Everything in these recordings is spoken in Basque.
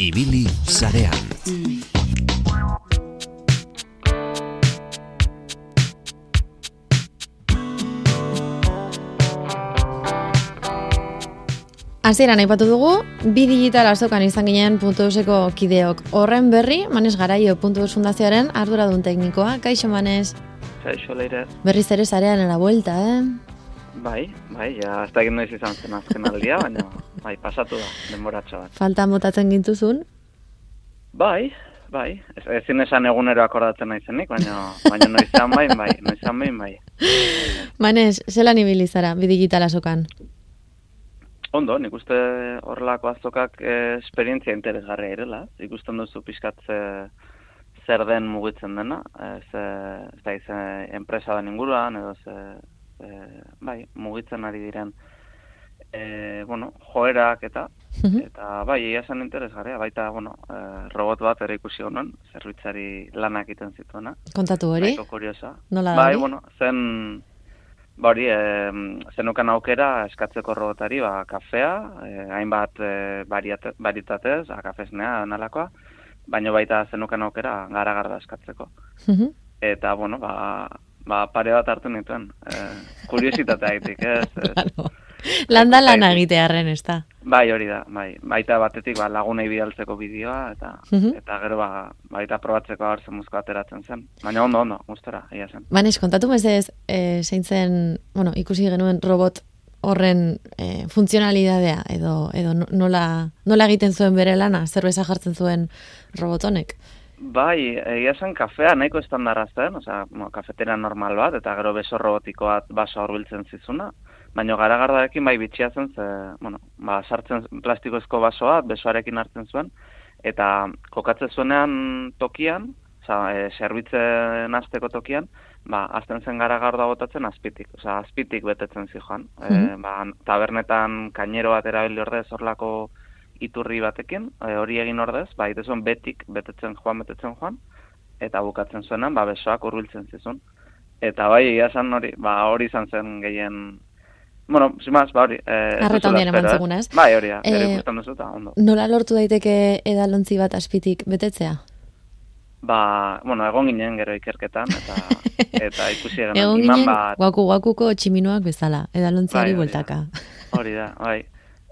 Ibili zarean. Hasieran aipatu dugu, bi digital azokan izan ginen puntu euseko kideok. Horren berri, Manes Garaio puntu fundazioaren arduradun teknikoa. Kaixo, Manes? Kaixo, leire. Berriz ere zarean la vuelta, eh? Bai, bai, ja, ez da noiz izan zen azken aldia, baina, bai, pasatu da, denboratxo bat. Falta motatzen gintuzun? Bai, bai, ez, ezin esan egunero akordatzen naizenik, baina, baina noizan bai, bai, noizan bai, bai. Manes, zelan ibili zara, bi digital azokan? Ondo, nik uste horrelako azokak eh, esperientzia interesgarria irela. Ikusten duzu pixkat zer den mugitzen dena. Eh, ez da enpresa den inguruan, edo ze, eh, bai, mugitzen ari diren eh, bueno, joerak eta eta bai, egia zen interesgarria. Baita, bueno, eh, robot bat ere ikusi honen, zerbitzari lanak egiten zituena. Kontatu hori? Baiko kuriosa. Nola bai, hori? bueno, zen Ba hori, e, zenukan aukera eskatzeko robotari, ba, kafea, e, hainbat e, bariate, baritatez, a, kafesnea, nalakoa, baino baita zenukan aukera gara-garda eskatzeko. Mhm. Eta, bueno, ba, ba, pare bat hartu nituen. E, kuriositatea egitik, ez? ez. Claro. Landa lan egitearren, ez da. Bai, hori da, bai. Baita batetik ba, lagunei bidaltzeko bideoa, eta Mhm. eta gero ba, baita probatzeko hor zemuzko ateratzen zen. Baina ondo, ondo, gustora, egia zen. Manes, kontatu mesedez, e, zein zen, bueno, ikusi genuen robot horren e, funtzionalidadea, edo, edo no- nola, nola egiten zuen bere lana, zerbeza jartzen zuen robot honek. Bai, egia zen kafea nahiko estandarra zen, osea, kafetera normal bat, eta gero beso robotiko bat baso hurbiltzen zizuna, baina garagardarekin bai bitxia zen, ze, bueno, ba, sartzen plastikozko basoa, besoarekin hartzen zuen, eta kokatzen zuenean tokian, osea, e, zerbitzen hasteko tokian, ba, azten zen garagarda botatzen azpitik, osea, azpitik betetzen zijoan. E, Mhm. ba, tabernetan kainero bat erabili ordez horlako iturri batekin, e, hori egin ordez, ba, egiten zuen betik betetzen joan, betetzen joan, eta bukatzen zuenan, ba, besoak hurbiltzen zizun. Eta bai, egia esan hori, ba, hori izan zen gehien, bueno, simaz, ba, hori. Eh, Arreta handian eman espero, zeguna, ez? Bai, hori da, Eh, gero ikusten duzu, eta ondo. Nola lortu daiteke edalontzi bat azpitik betetzea? Ba, bueno, egon ginen gero ikerketan, eta, eta ikusi genuen, Egon ginen, bat, guaku guakuko tximinoak bezala, edalontziari Bai, bueltaka. hori da, bai.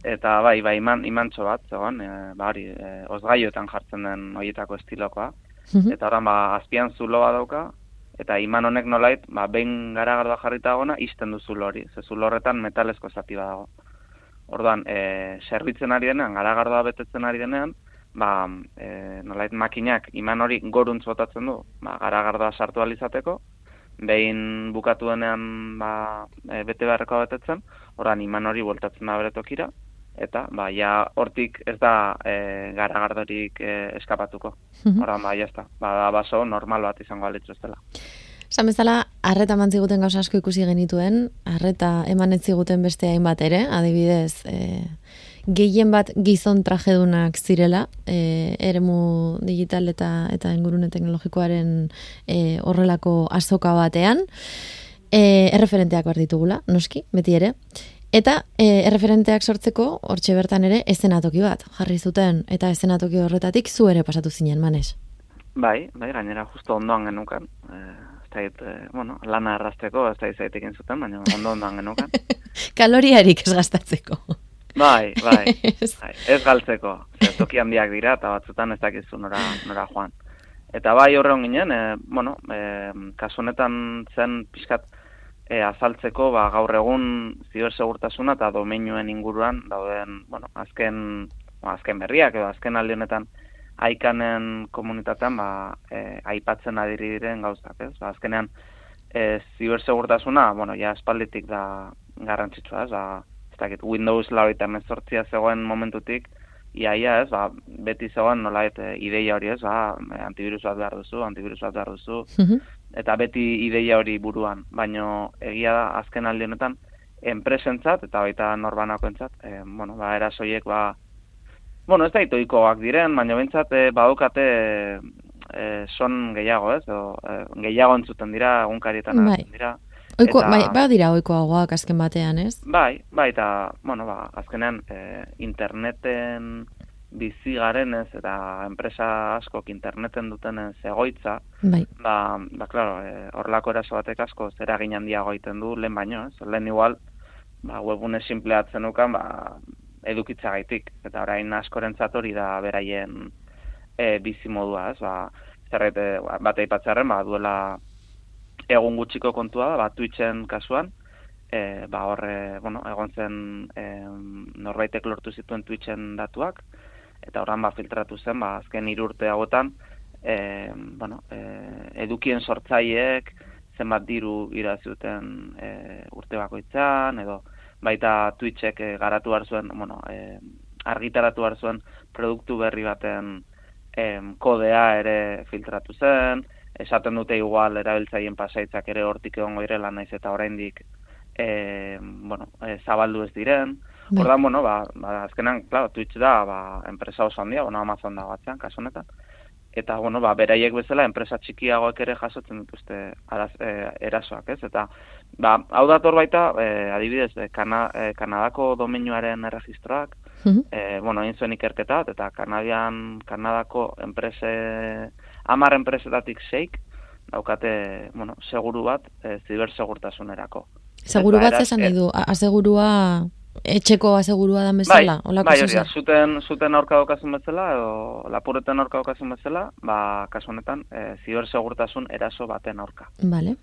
Eta bai, bai, iman, imantxo bat, zegoen, e, ba, hori, e, osgaioetan jartzen den horietako estilokoa. Mhm. Eta orain, ba, azpian zulo bat dauka, eta iman honek nolait, ba, behin garagardoa jarrita dagoena, izten du zulo hori. Ze zulo horretan metalezko zati dago. Orduan, e, zerbitzen ari denean, garagardoa betetzen ari denean, ba, e, nolait makinak iman hori goruntz botatzen du, ba, garagardoa sartu alizateko, behin bukatu denean ba, e, bete beharrekoa betetzen, orain iman hori bueltatzen da bere tokira, eta ba, ja, hortik ez da e, garagardorik e, eskapatuko. Mhm. Orain, ba, jazta, ba, da baso normal bat izango alitzu ez dela. Esan bezala, arreta eman ziguten gauza asko ikusi genituen, arreta eman ez ziguten beste hainbat ere, adibidez, e, gehien bat gizon trajedunak zirela, e, eremu digital eta eta ingurune teknologikoaren e, horrelako azoka batean, e, erreferenteak behar ditugula, noski, beti ere, Eta e, erreferenteak sortzeko, hortxe bertan ere, ezenatoki bat jarri zuten, eta ezenatoki horretatik zu ere pasatu zinen, manes. Bai, bai, gainera justo ondoan genukan. E, ez da, e, bueno, lana errazteko, ez da izaitekin zuten, baina ondo ondoan genukan. Kaloriarik ez gastatzeko. Bai, bai, bai, ez galtzeko. Zer, toki handiak dira eta batzutan ez dakizu nora, nora joan. Eta bai horre ginen, e, bueno, e, kasu honetan zen pixkat e, azaltzeko, ba, gaur egun zibersegurtasuna eta domeinuen inguruan dauden, bueno, azken, ba, azken berriak edo azken aldi honetan aikanen komunitatean ba, e, aipatzen adiri diren gauzak, ez? Ba, azkenean e, zibersegurtasuna, bueno, ja espalditik da garrantzitsua, ez? Ba, ez dakit, Windows lauita mezortzia zegoen momentutik, iaia, ez, ba, beti zegoen nolait e, ideia hori, ez, ba, antivirus bat behar duzu, antivirus bat behar duzu, Mhm. eta beti ideia hori buruan, baino egia da azken aldi honetan enpresentzat eta baita norbanakoentzat, e, bueno, ba erasoiek ba bueno, ez da itoikoak diren, baina bentsat e, badukate e, son gehiago, ez? O, e, gehiago entzuten dira, egunkarietan Bai. dira. Oiko, Eta- bai, ba dira oikoagoak azken batean, ez? Bai, bai, eta, bueno, ba, azkenean, e, interneten bizi garenez eta enpresa askok interneten dutenez egoitza, Bai. ba, ba, klaro, e, horrelako eraso batek asko zera handiago egiten du, lehen baino, ez? Lehen igual, ba, webune simpleatzen ukan, ba, edukitza gaitik, eta orain askorentzat hori da beraien e, bizi modua, ez? Ba, zerret, e, bat aipatzearen, ba, duela egun gutxiko kontua da, ba, Twitchen kasuan, e, ba, horre, bueno, egon zen e, norbaitek lortu zituen Twitchen datuak, eta horran ba, filtratu zen, ba, azken hiru urte hauetan, e, bueno, e, edukien sortzaileek zenbat diru irazi duten e, urte bakoitzan, edo baita Twitchek e, garatu zuen, bueno, e, argitaratu zuen produktu berri baten em, kodea ere filtratu zen, esaten dute igual erabiltzaileen pasaitzak ere hortik egongo direla naiz eta oraindik e, bueno, e, zabaldu ez diren. Bai. Ordan, bueno, ba, ba, azkenan, claro, Twitch da, ba, enpresa oso handia, bueno, Amazon da batzean, kasu honetan. Eta, bueno, ba, beraiek bezala, enpresa txikiagoek ere jasotzen dituzte araz, e, erasoak, ez? Eta, ba, hau dator baita, e, adibidez, kana, e, Kanadako domeinuaren erregistroak, Mhm. e, bueno, egin zuen ikerketa, eta Kanadian, Kanadako enprese, amar enpresetatik seik, daukate, bueno, seguru bat, e, zibersegurtasunerako. Seguru bat esan nahi du, a- asegurua, etxeko asegurua dan bezala, bai, holako bai, hori da, zuten, zuten aurka daukazun bezala, edo lapureten aurka daukazun bezala, ba, kasu honetan, e, zibersegurtasun eraso baten aurka. Vale.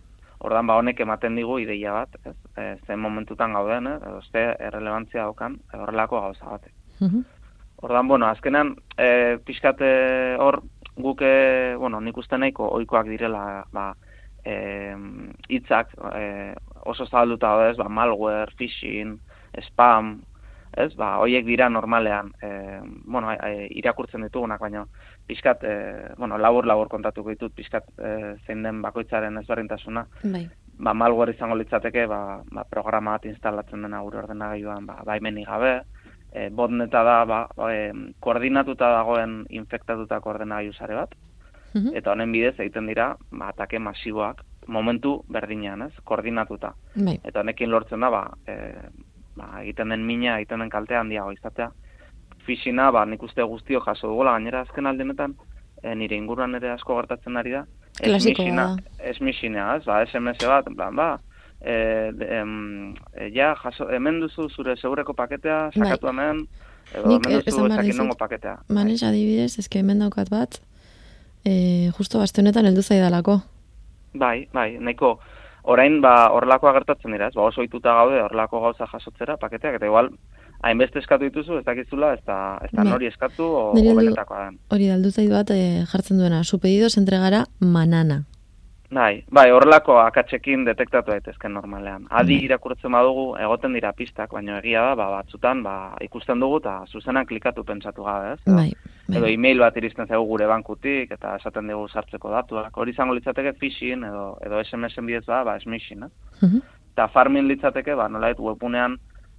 Ordan ba honek ematen digu ideia bat, ez? E, zen momentutan gauden, eh, edo ze errelevantzia daukan horrelako gauza batek. Mhm. Ordan, bueno, azkenan, e, pixkate hor, guk, e, bueno, nik uste nahiko ohikoak direla, ba, e, hitzak e, oso zabalduta daude, ez, ba, malware, phishing, spam, ez, ba, hoiek dira normalean, e, bueno, e, irakurtzen ditugunak, baina pixkat, e, bueno, labur-labur kontatuko ditut, pixkat e, zein den bakoitzaren ezberdintasuna, Bai. ba, malware izango litzateke, ba, ba, programa bat instalatzen dena gure ordenagailuan, ba, baimenik gabe, e, botneta da, ba, e, koordinatuta dagoen infektatutako ordenagailu sare bat, Mhm. eta honen bidez egiten dira, ba, atake masiboak, momentu berdinean, ez, koordinatuta. Bai. Eta honekin lortzen da, ba, e, ba, egiten den mina, egiten den kaltea handiago izatea. Fishina, ba, nik uste guztio jaso dugula, gainera azken aldenetan, e, nire inguruan ere asko gertatzen ari da. Klasikoa Smishina- da. Smishina, ez, ba, SMS bat, plan, ba, e, de, em, e, ja, jaso, hemen duzu zure segureko paketea, Bai. sakatu hemen, edo Nik, hemen eh, duzu esan behar ezakin dizut, nongo paketea. Manes adibidez, eske hemen daukat bat, e, justo aste honetan heldu zaidalako. Bai, bai, nahiko, orain ba horrelakoa gertatzen dira, ez? Ba oso ohituta gaude horrelako gauza jasotzera paketeak eta igual hainbeste eskatu dituzu, ez dakizula, ez da, ez da Bai. nori eskatu o, o benetakoa den. Hori da, heldu zait bat e, jartzen duena, su pedidos entregara manana. Bai, bai, horrelako akatsekin detektatu daitezke normalean. Adi Bai. irakurtzen badugu egoten dira pistak, baina egia da, ba, batzutan ba, ikusten dugu eta zuzenan klikatu pentsatu gabe, ez? Edo- Bai, Edo bai. email bat iristen zaigu gure bankutik eta esaten dugu sartzeko datuak. Hori izango litzateke phishing edo edo SMS-en bidez ba, ba smishing, eh? Mhm. eta farming litzateke, ba, nolait webunean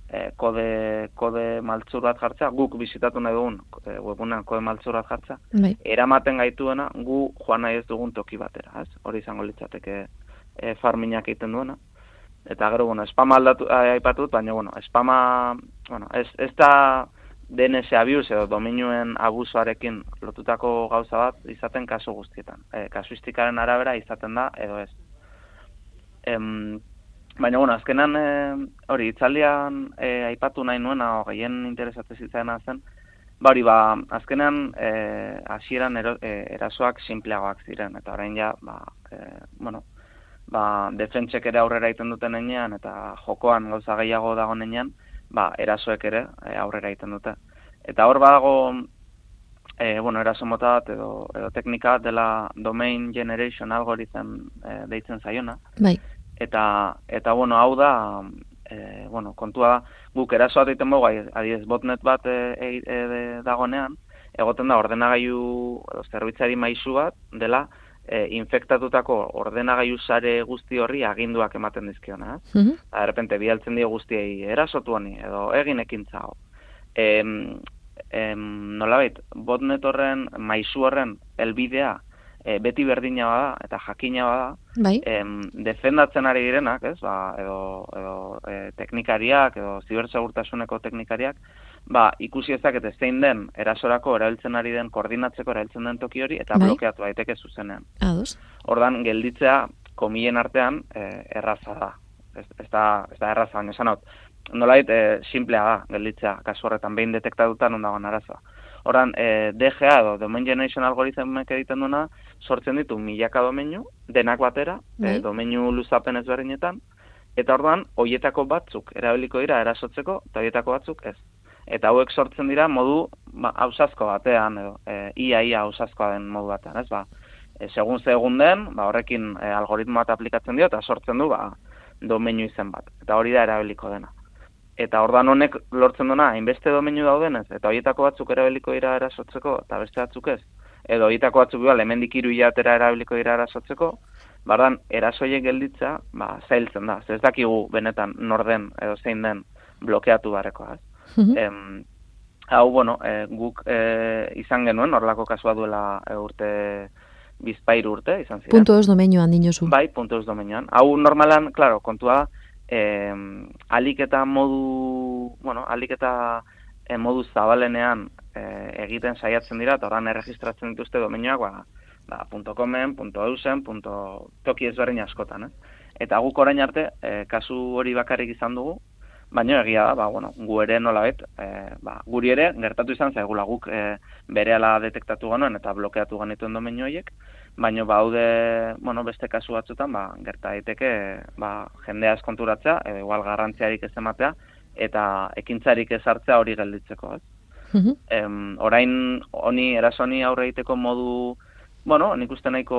e, kode, kode maltzur bat jartzea, guk bizitatu nahi dugun e, webunean kode maltzur bat jartzea, Bai, eramaten gaituena gu joan nahi ez dugun toki batera, ez? Hori izango litzateke e, farminak egiten duena. Eta gero, bueno, spama aldatu, aipatu dut, baina, bueno, spama, bueno, ez, ez da DNS abuse edo dominioen abusoarekin lotutako gauza bat izaten kasu guztietan. E, kasuistikaren arabera izaten da edo ez. Em, baina, bueno, azkenan e, hori, itzaldian e, aipatu nahi nuena, gehien interesatzen zitzaena zen, ba hori, ba, azkenean e, hasieran ero, e, erasoak simpleagoak ziren, eta orain ja, ba, e, bueno, ba, defentsek ere aurrera egiten duten enean, eta jokoan gauza gehiago dago enean, ba, erasoek ere e, aurrera egiten dute. Eta hor badago, e, bueno, eraso mota bat edo, edo teknika dela domain generation algorithm e, deitzen zaiona, bai, eta eta bueno, hau da e, bueno, kontua da guk eraso bat egiten dugu adibidez botnet bat e, e, e, dagonean egoten da ordenagailu zerbitzari maisu bat dela e, infektatutako ordenagailu sare guzti horri aginduak ematen dizkiona, ez? Mhm. Eta, de repente, bialtzen dio guztiei erasotu honi, edo egin ekintza hau. Em, em, nolabait, botnet horren, maisu horren, elbidea, e, beti berdina bada eta jakina bada, bai. em, defendatzen ari direnak, ez, ba, edo, edo e, teknikariak, edo zibersegurtasuneko teknikariak, ba, ikusi ezakete zein den erasorako erabiltzen ari den, koordinatzeko erabiltzen den toki hori, eta Bai. blokeatu daiteke zuzenean. Ados. Ordan gelditzea komilen artean e, erraza da. Ez, ez da, ez da erraza, baina esan hau, nolait e, simplea da gelditzea, kasu horretan behin detektatuta non dagoen arazoa. Ordan, e, DGA edo Domain Generation algoritmek egiten duena, sortzen ditu milaka domeinu, denak batera, e, domeinu luzapen ezberdinetan, eta orduan, hoietako batzuk erabiliko dira erasotzeko, eta hoietako batzuk ez. Eta hauek sortzen dira modu ba, ausazko batean, edo e, ia-ia ausazkoa den modu batean, ez ba. E, segun ze egun den, ba, horrekin e, algoritmo bat aplikatzen dio, eta sortzen du ba, domeinu izen bat. Eta hori da erabiliko dena. Eta ordan honek lortzen duna, hainbeste domeinu daudenez, eta horietako batzuk erabiliko dira erasotzeko, eta beste batzuk ez. Edo horietako batzuk igual, hemendik hiru hilatera erabiliko dira erasotzeko, bardan, erasoiek gelditza, ba, zailtzen da. Ez dakigu benetan nor den, edo zein den blokeatu barrekoa, ez. Mhm. Em, hau, bueno, e, guk e, izan genuen, horlako kasua duela e, urte, bizpairu urte, izan ziren. Punto ez domenioan dinozu. Bai, puntu ez domenean. Hau normalan, claro, kontua, eh, alik eta modu, bueno, alik eta eh, modu zabalenean eh, egiten saiatzen dira, eta orain erregistratzen dituzte domenioak, ba, ba, .comen, .eusen, toki ezberdin askotan, eh? Eta guk orain arte, eh, kasu hori bakarrik izan dugu, baina egia da, ba, bueno, gu ere nolabait, eh, ba, guri ere gertatu izan zaigula guk eh, berehala detektatu genuen eta blokeatu genituen domeinu horiek, baina baude, bueno, beste kasu batzutan, ba, gerta daiteke, ba, jendea eskonturatzea, edo igual garrantziarik ez ematea, eta ekintzarik ez hartzea hori gelditzeko, ez? Mhm. Em, orain honi erasoni aurre egiteko modu, bueno, nik uste nahiko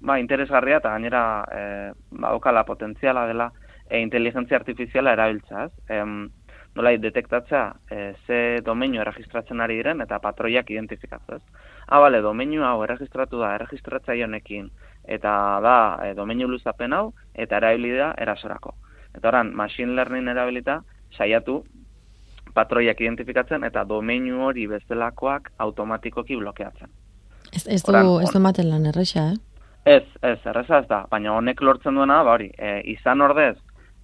ba, interesgarria eta gainera e, badokala potentziala dela e, inteligentzia artifiziala erabiltza, ez? Em, nolai detektatzea e, ze domeinu erregistratzen ari diren eta patroiak identifikatzea, ez? Ah, bale, domeinu hau erregistratu da, erregistratzaile honekin, eta da e, domeinu luzapen hau, eta erabili da erasorako. Eta oran, machine learning erabilita, saiatu patroiak identifikatzen eta domeinu hori bestelakoak automatikoki blokeatzen. Ez, ez du, Oran, ez du ematen lan erresa, eh? Ez, ez, erreza ez da, baina honek lortzen duena, ba hori, e, izan ordez,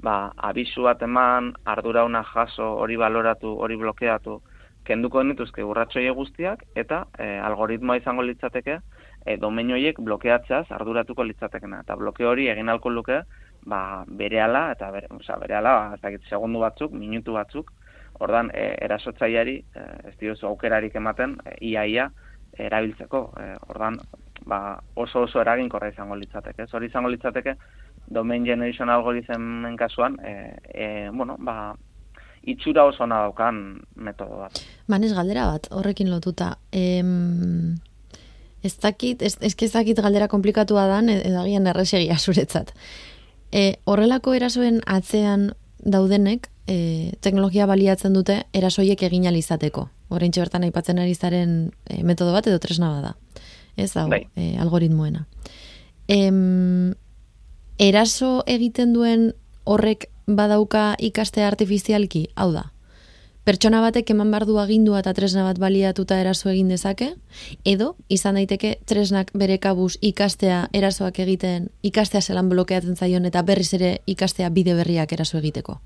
ba, abisu bat eman, ardurauna jaso, hori baloratu, hori blokeatu, kenduko nituzke urratxoie guztiak, eta e, algoritmoa izango litzateke, e, domeinu horiek blokeatzeaz arduratuko litzatekena. Eta bloke hori egin alko luke, ba, berehala, eta bere, oza, berehala, ba, ez dakit, segundu batzuk, minutu batzuk, ordan e, erasotzaileari e, ez diozu aukerarik ematen, e, ia-ia, erabiltzeko. E, ordan, ba, oso oso eraginkorra izango litzateke. Ez hori izango litzateke domain generation algoritmen kasuan, e, e, bueno, ba, itxura oso ona daukan metodo bat. Manez galdera bat, horrekin lotuta. Em, ez dakit, ez, ez, ez dakit galdera komplikatua dan, e- edo agian erresegia zuretzat. E, horrelako erasoen atzean daudenek, e, teknologia baliatzen dute erasoiek egin izateko. Orain bertan aipatzen ari zaren e, metodo bat edo tresna bada. Ez hau, Bai. e, algoritmoena. Em, eraso egiten duen horrek badauka ikastea artifizialki, hau da. Pertsona batek eman behar du agindua eta tresna bat baliatuta eraso egin dezake, edo izan daiteke tresnak bere kabuz ikastea erasoak egiten, ikastea zelan blokeatzen zaion eta berriz ere ikastea bide berriak eraso egiteko.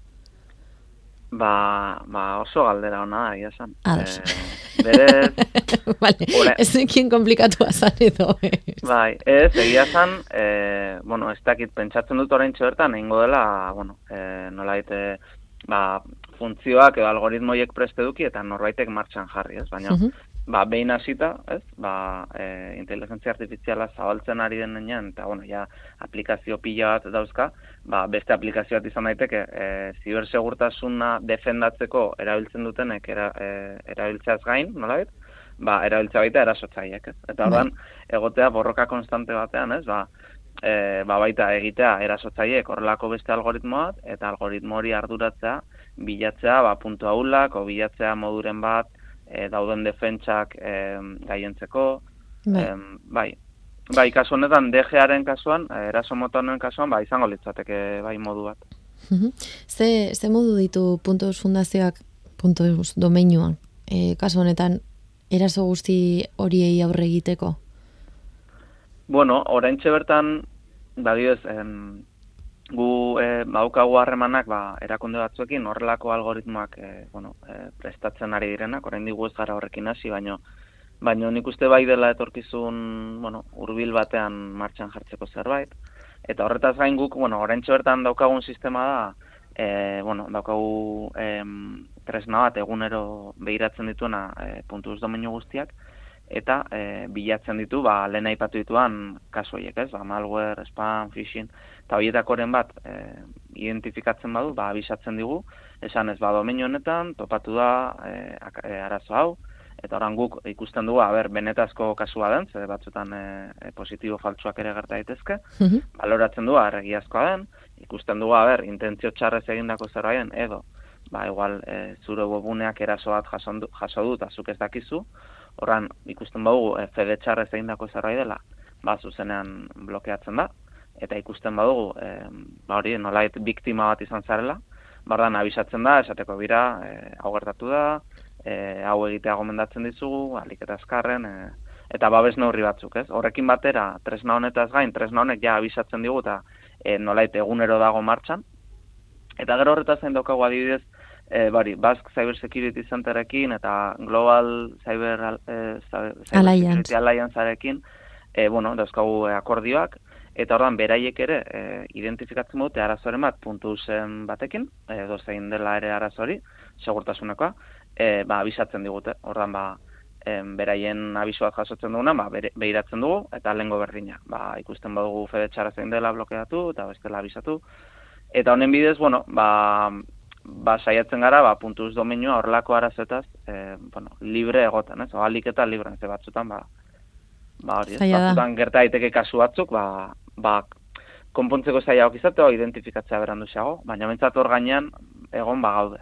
Ba, ba oso galdera ona da, egia esan. Ados. Eh, berez, vale, Ora- ez ekin komplikatua zan edo. ez. bai, ez, egia esan, e, bueno, ez dakit, pentsatzen dut orain bertan egingo dela, bueno, e, nola e, ba, funtzioak edo algoritmoiek preste duki eta norbaitek martxan jarri, ez? Baina, Mhm. Ba, behin hasita, ez? Ba, e, inteligentzia artifiziala zabaltzen ari denean, eta, bueno, ja, aplikazio pila bat dauzka, ba, beste aplikazio bat izan daiteke, e, zibersegurtasuna defendatzeko erabiltzen dutenek era, e, erabiltzeaz gain, nolabait? Ba, erabiltzea baita erasotzaileek, ez? Eta Bai. ordan egotea borroka konstante batean, ez? Ba, e, ba baita egitea erasotzaileek horrelako beste algoritmo bat, eta algoritmo hori arduratzea, bilatzea, ba, puntu ahulak, o bilatzea moduren bat, e, dauden defentsak e, gaientzeko, Bai. Em, bai. Bai, kasu honetan DGaren kasuan, eh, eraso mota honen kasuan, ba, izango litzateke bai modu bat. Ze, ze modu ditu puntos fundazioak, puntos domeinuan, e, kasu honetan, eraso guzti horiei aurre egiteko? Bueno, orain bertan, badioz, em, gu e, baukagu harremanak ba, erakunde batzuekin horrelako algoritmoak e, bueno, e, prestatzen ari direnak, orain digu ez gara horrekin hasi, baino, baino nik uste bai dela etorkizun bueno, urbil batean martxan jartzeko zerbait. Eta horretaz gain guk, bueno, orain bertan daukagun sistema da, e, bueno, daukagu e, tresna bat egunero behiratzen dituena e, puntuz domenio guztiak, eta e, bilatzen ditu, ba, lehen aipatu dituan kasu horiek, ez? Ba, malware, spam, phishing, eta horietakoren bat e, identifikatzen badu, ba, abisatzen digu, esan ez ba, domenio honetan, topatu da e, arazo hau, eta oran guk ikusten dugu, haber, benetazko kasua den, ze batzutan e, e, positibo faltsuak ere gerta daitezke, mm baloratzen du, arregiazkoa den, ikusten dugu, haber, intentzio txarrez egindako zerbaien, edo, ba, igual, e, zure webuneak eraso bat jaso du, eta zuk ez dakizu, Horran, ikusten badugu, e, fede txarrez egin dako zerbait dela, ba, zuzenean blokeatzen da, eta ikusten badugu, e, ba, hori, nolait biktima bat izan zarela, bardan, abisatzen da, esateko bira, e, hau gertatu da, e, hau egitea gomendatzen dizugu, alik eta azkarren, e, eta babes neurri batzuk, ez? Horrekin batera, tresna honetaz gain, tresna honek ja abisatzen digu, eta e, nolait egunero dago martxan, eta gero horretaz zain daukagu adibidez, e, bari, Basque Cyber Security Centerekin eta Global Cyber, e, Cyber Alliance. Security Alliancearekin, e, bueno, dauzkagu akordioak, eta ordan beraiek ere e, identifikatzen dute arazoren bat puntu zen batekin, edo zein dela ere arazori, segurtasunekoa, e, ba, abisatzen digute, ordan ba, em, beraien abisoak jasotzen duguna, ba, behiratzen dugu, eta lengo berdina. Ba, ikusten badugu fede txara zein dela blokeatu, eta bestela abisatu. Eta honen bidez, bueno, ba, ba, saiatzen gara, ba, puntuz domenioa horrelako arazetaz, e, bueno, libre egoten, ez? Oalik eta libre, ez batzutan, ba, ba hori, ez? Batzutan gerta daiteke kasu batzuk, ba, ba, konpontzeko zaila izate, o identifikatzea berandu xago, baina mentzat hor gainean, egon ba gaude.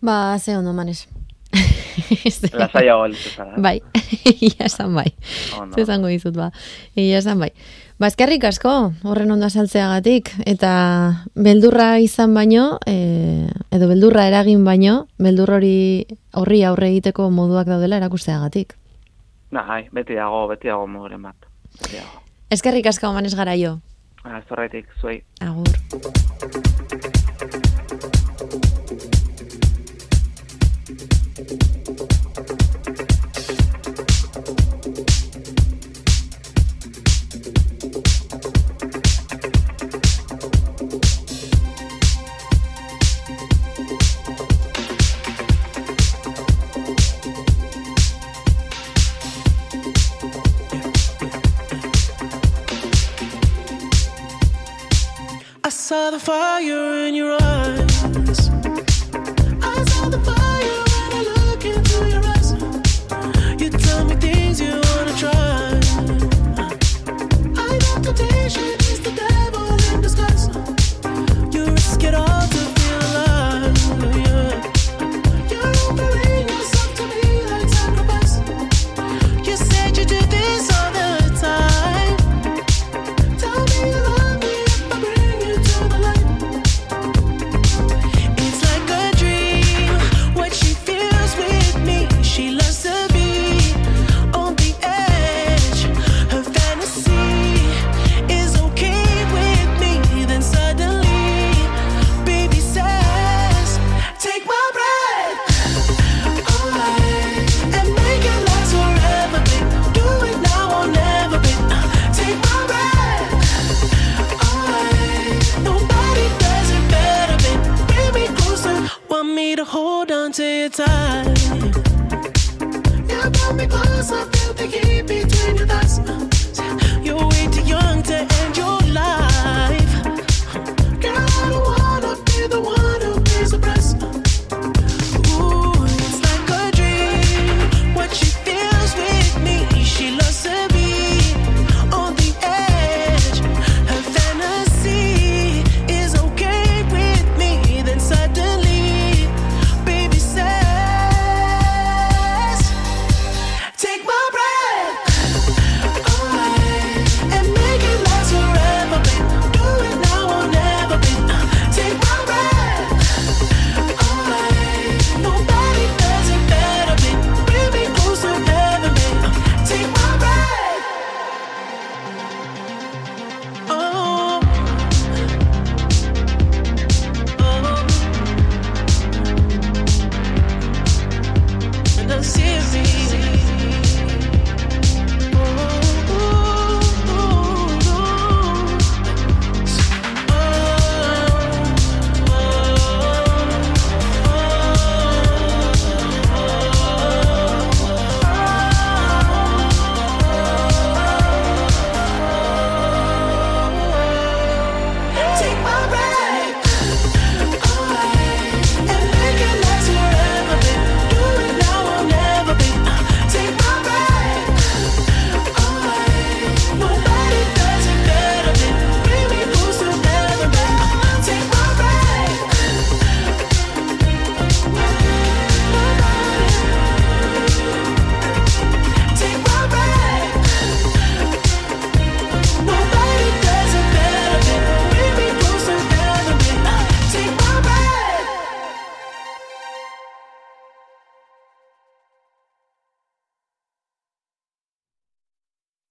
ba, ze ondo manez. La zaila zara. Bai, ia esan bai. Oh, no. Zezango dizut, ba. Ia esan bai. Bazkerrik asko, horren ondo asaltzeagatik, eta beldurra izan baino, e, edo beldurra eragin baino, beldur hori horri aurre egiteko moduak daudela erakusteagatik. Bai, beti dago, beti dago moduren bat. Eskerrik asko, manes gara jo. Ah, zuei. Agur. The fire in your eyes